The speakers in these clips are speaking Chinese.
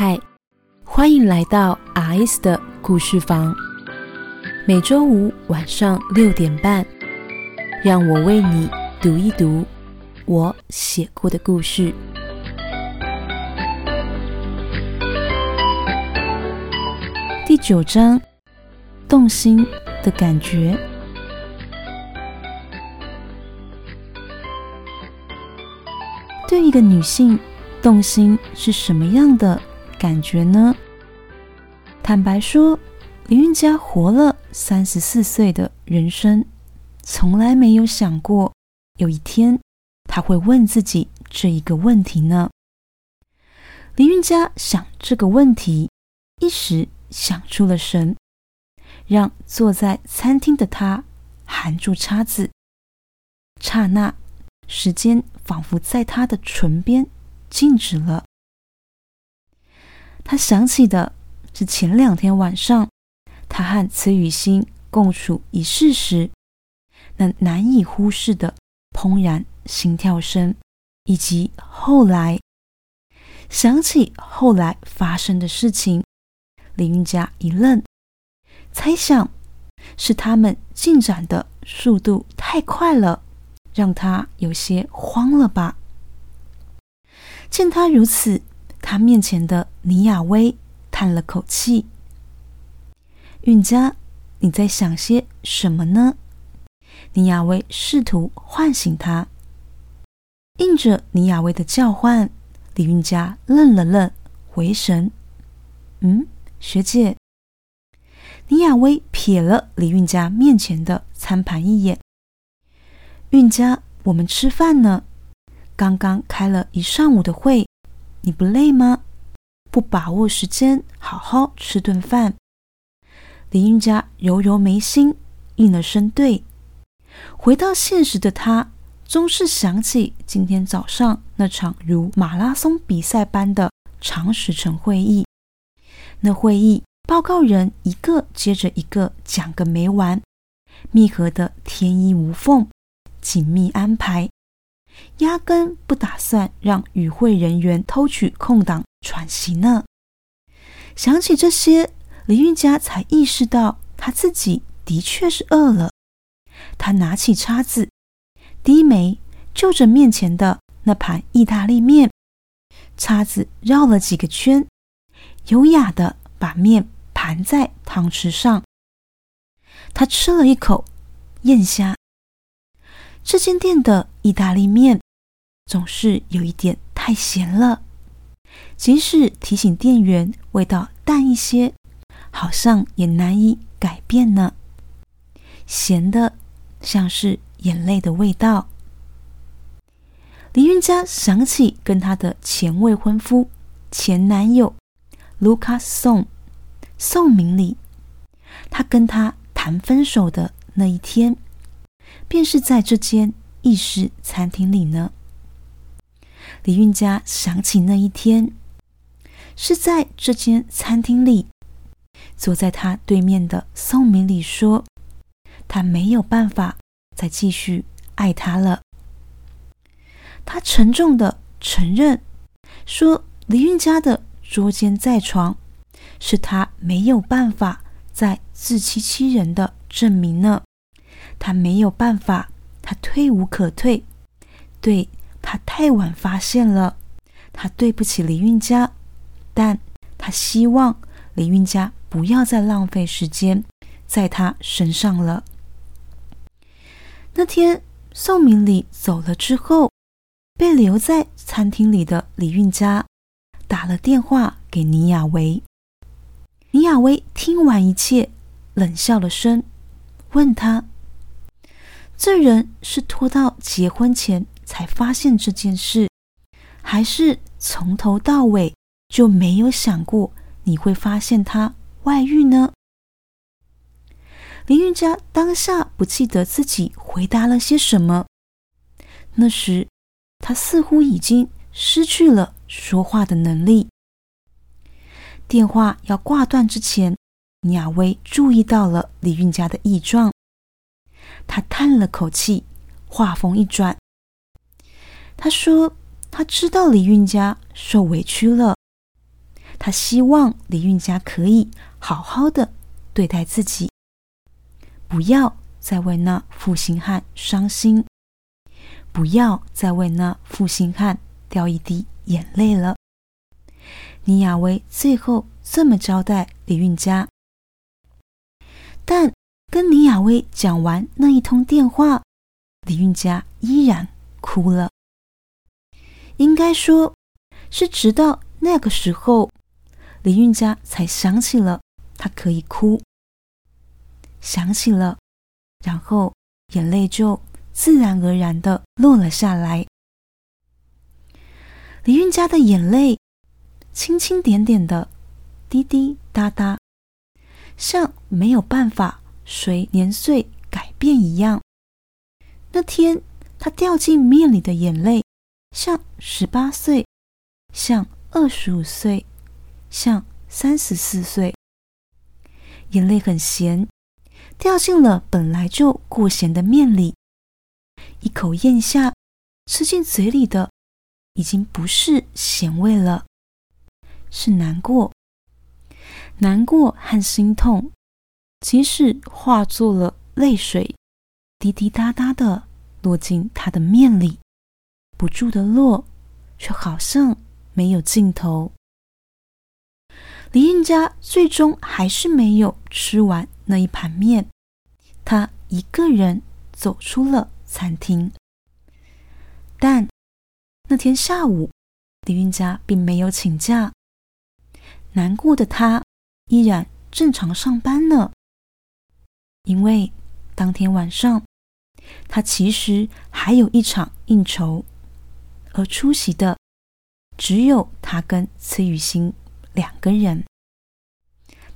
嗨，欢迎来到 R.S 的故事房。每周五晚上六点半，让我为你读一读我写过的故事。第九章，动心的感觉。对一个女性，动心是什么样的感觉呢？坦白说，李运家活了三十四岁的人生，从来没有想过有一天他会问自己这一个问题呢。李运家想这个问题，一时想出了神，让坐在餐厅的他含住叉子，刹那。时间仿佛在他的唇边静止了。他想起的是前两天晚上，他和崔雨欣共处一室时，那难以忽视的怦然心跳声，以及后来想起后来发生的事情。林云家一愣，猜想是他们进展的速度太快了。让他有些慌了吧？见他如此，他面前的倪雅薇叹了口气：“韵家，你在想些什么呢？”倪雅薇试图唤醒他。应着倪雅薇的叫唤，李韵家愣了愣，回神：“嗯，学姐。”倪雅薇瞥了李韵家面前的餐盘一眼。韵家，我们吃饭呢。刚刚开了一上午的会，你不累吗？不把握时间好好吃顿饭。李韵家揉揉眉心，应了声对。回到现实的他，终是想起今天早上那场如马拉松比赛般的长时程会议。那会议报告人一个接着一个讲个没完，密合的天衣无缝。紧密安排，压根不打算让与会人员偷取空档喘息呢。想起这些，林韵佳才意识到他自己的确是饿了。他拿起叉子，低眉就着面前的那盘意大利面，叉子绕了几个圈，优雅的把面盘在汤匙上。他吃了一口，咽下。这间店的意大利面总是有一点太咸了，即使提醒店员味道淡一些，好像也难以改变呢。咸的像是眼泪的味道。李云佳想起跟她的前未婚夫、前男友卢卡宋宋明礼，他跟他谈分手的那一天。便是在这间意式餐厅里呢。李运家想起那一天，是在这间餐厅里，坐在他对面的宋明礼说：“他没有办法再继续爱他了。”他沉重的承认说：“李运家的捉奸在床，是他没有办法再自欺欺人的证明呢。”他没有办法，他退无可退。对他太晚发现了，他对不起李运家，但他希望李运家不要再浪费时间在他身上了。那天宋明礼走了之后，被留在餐厅里的李运家打了电话给倪雅薇。倪雅薇听完一切，冷笑了声，问他。这人是拖到结婚前才发现这件事，还是从头到尾就没有想过你会发现他外遇呢？林云家当下不记得自己回答了些什么，那时他似乎已经失去了说话的能力。电话要挂断之前，雅薇注意到了李运家的异状。他叹了口气，话锋一转，他说：“他知道李运家受委屈了，他希望李运家可以好好的对待自己，不要再为那负心汉伤心，不要再为那负心汉掉一滴眼泪了。倪亚薇最后这么交代李运家，但跟倪亚薇讲完那一通电话，李运家依然哭了。应该说是直到那个时候，李运家才想起了他可以哭，想起了，然后眼泪就自然而然的落了下来。李运家的眼泪。轻轻点点的，滴滴答答，像没有办法随年岁改变一样。那天他掉进面里的眼泪，像十八岁，像二十五岁，像三十四岁。眼泪很咸，掉进了本来就过咸的面里，一口咽下，吃进嘴里的已经不是咸味了。是难过，难过和心痛，即使化作了泪水，滴滴答答的落进他的面里，不住的落，却好像没有尽头。李应家最终还是没有吃完那一盘面，他一个人走出了餐厅。但那天下午，李运家并没有请假。难过的他依然正常上班呢，因为当天晚上他其实还有一场应酬，而出席的只有他跟崔雨欣两个人。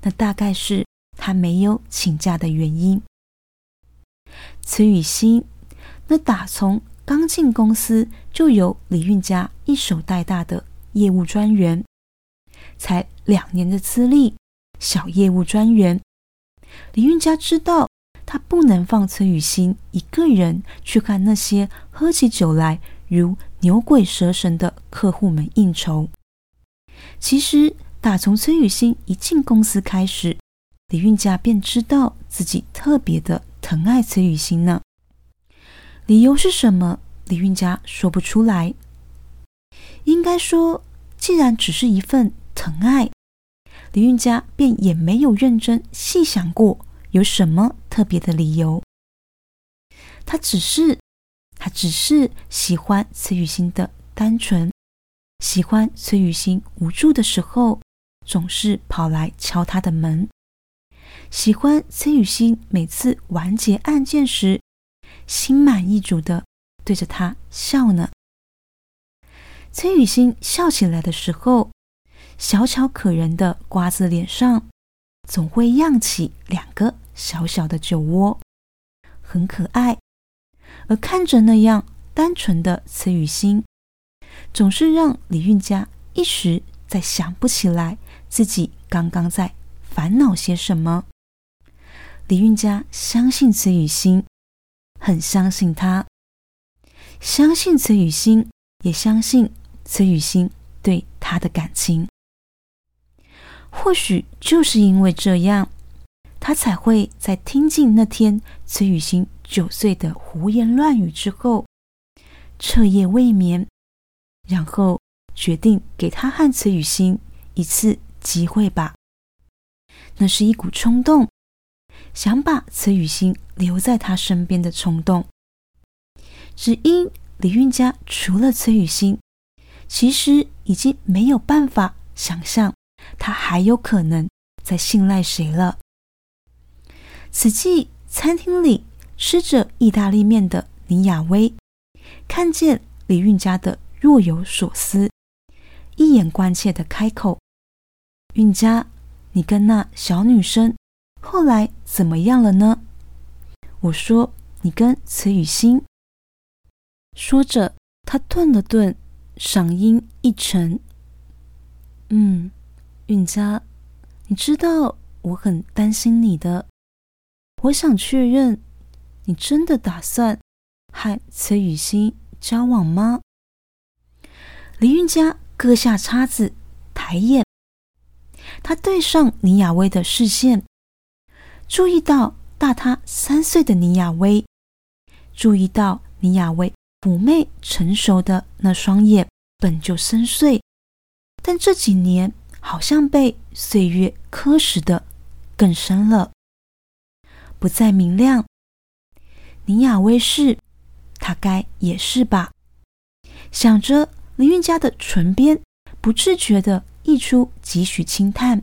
那大概是他没有请假的原因。崔雨欣那打从刚进公司就由李运家一手带大的业务专员。才两年的资历，小业务专员李运家知道，他不能放崔雨欣一个人去看那些喝起酒来如牛鬼蛇神的客户们应酬。其实，打从崔雨欣一进公司开始，李运家便知道自己特别的疼爱崔雨欣呢。理由是什么？李运家说不出来。应该说，既然只是一份。疼爱李运家，便也没有认真细想过有什么特别的理由。他只是，他只是喜欢崔雨欣的单纯，喜欢崔雨欣无助的时候总是跑来敲他的门，喜欢崔雨欣每次完结案件时心满意足的对着他笑呢。崔雨欣笑起来的时候。小巧可人的瓜子脸上，总会漾起两个小小的酒窝，很可爱。而看着那样单纯的慈雨心，总是让李运家一时再想不起来自己刚刚在烦恼些什么。李运家相信慈雨心，很相信他，相信慈雨心，也相信慈雨心对他的感情。或许就是因为这样，他才会在听尽那天崔雨欣九岁的胡言乱语之后，彻夜未眠，然后决定给他和崔雨欣一次机会吧。那是一股冲动，想把崔雨欣留在他身边的冲动。只因李运家除了崔雨欣，其实已经没有办法想象。他还有可能再信赖谁了？此际，餐厅里吃着意大利面的倪雅薇看见李运家的若有所思，一眼关切的开口：“运家，你跟那小女生后来怎么样了呢？”我说：“你跟慈雨欣。”说着，他顿了顿，嗓音一沉：“嗯。”韵家，你知道我很担心你的。我想确认，你真的打算和崔雨欣交往吗？李运家割下叉子，抬眼他对上尼亚威的视线，注意到大他三岁的尼亚威，注意到尼亚威妩媚成熟的那双眼本就深邃，但这几年好像被岁月刻蚀的更深了，不再明亮。尼雅威是，他该也是吧？想着林韵家的唇边不自觉的溢出几许轻叹，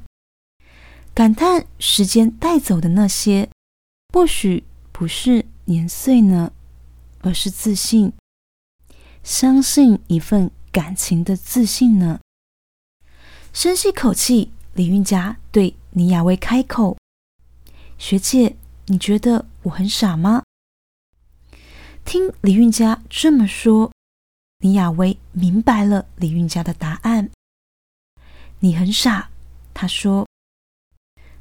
感叹时间带走的那些，或许不是年岁呢，而是自信。相信一份感情的自信呢？深吸口气，李韵佳对倪雅薇开口：“学姐，你觉得我很傻吗？”听李韵佳这么说，倪雅薇明白了李韵佳的答案：“你很傻。”她说：“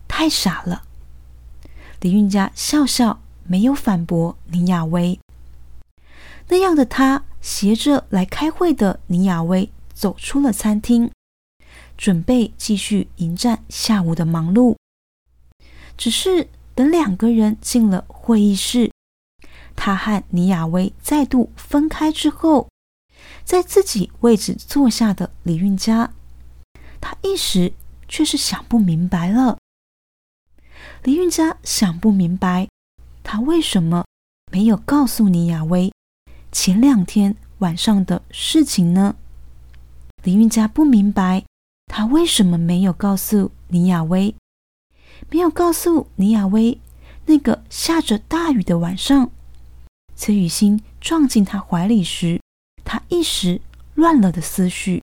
太傻了。”李韵佳笑笑，没有反驳倪雅薇。那样的他。携着来开会的尼亚薇走出了餐厅，准备继续迎战下午的忙碌。只是等两个人进了会议室，他和尼亚威再度分开之后，在自己位置坐下的李运家，他一时却是想不明白了。李运家想不明白，他为什么没有告诉尼亚威。前两天晚上的事情呢？李韵佳不明白，他为什么没有告诉倪亚薇，没有告诉倪亚薇，那个下着大雨的晚上，崔雨欣撞进他怀里时，他一时乱了的思绪。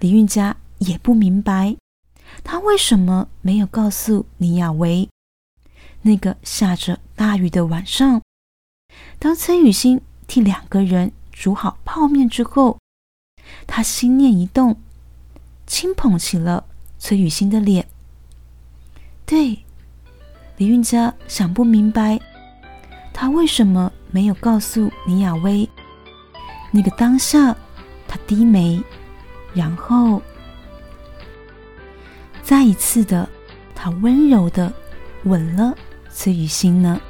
李韵佳也不明白，他为什么没有告诉倪亚薇，那个下着大雨的晚上，当崔雨欣。替两个人煮好泡面之后，他心念一动，轻捧起了崔雨欣的脸。对，李运家想不明白，他为什么没有告诉倪雅薇。那个当下，他低眉，然后再一次的，他温柔的吻了崔雨欣呢。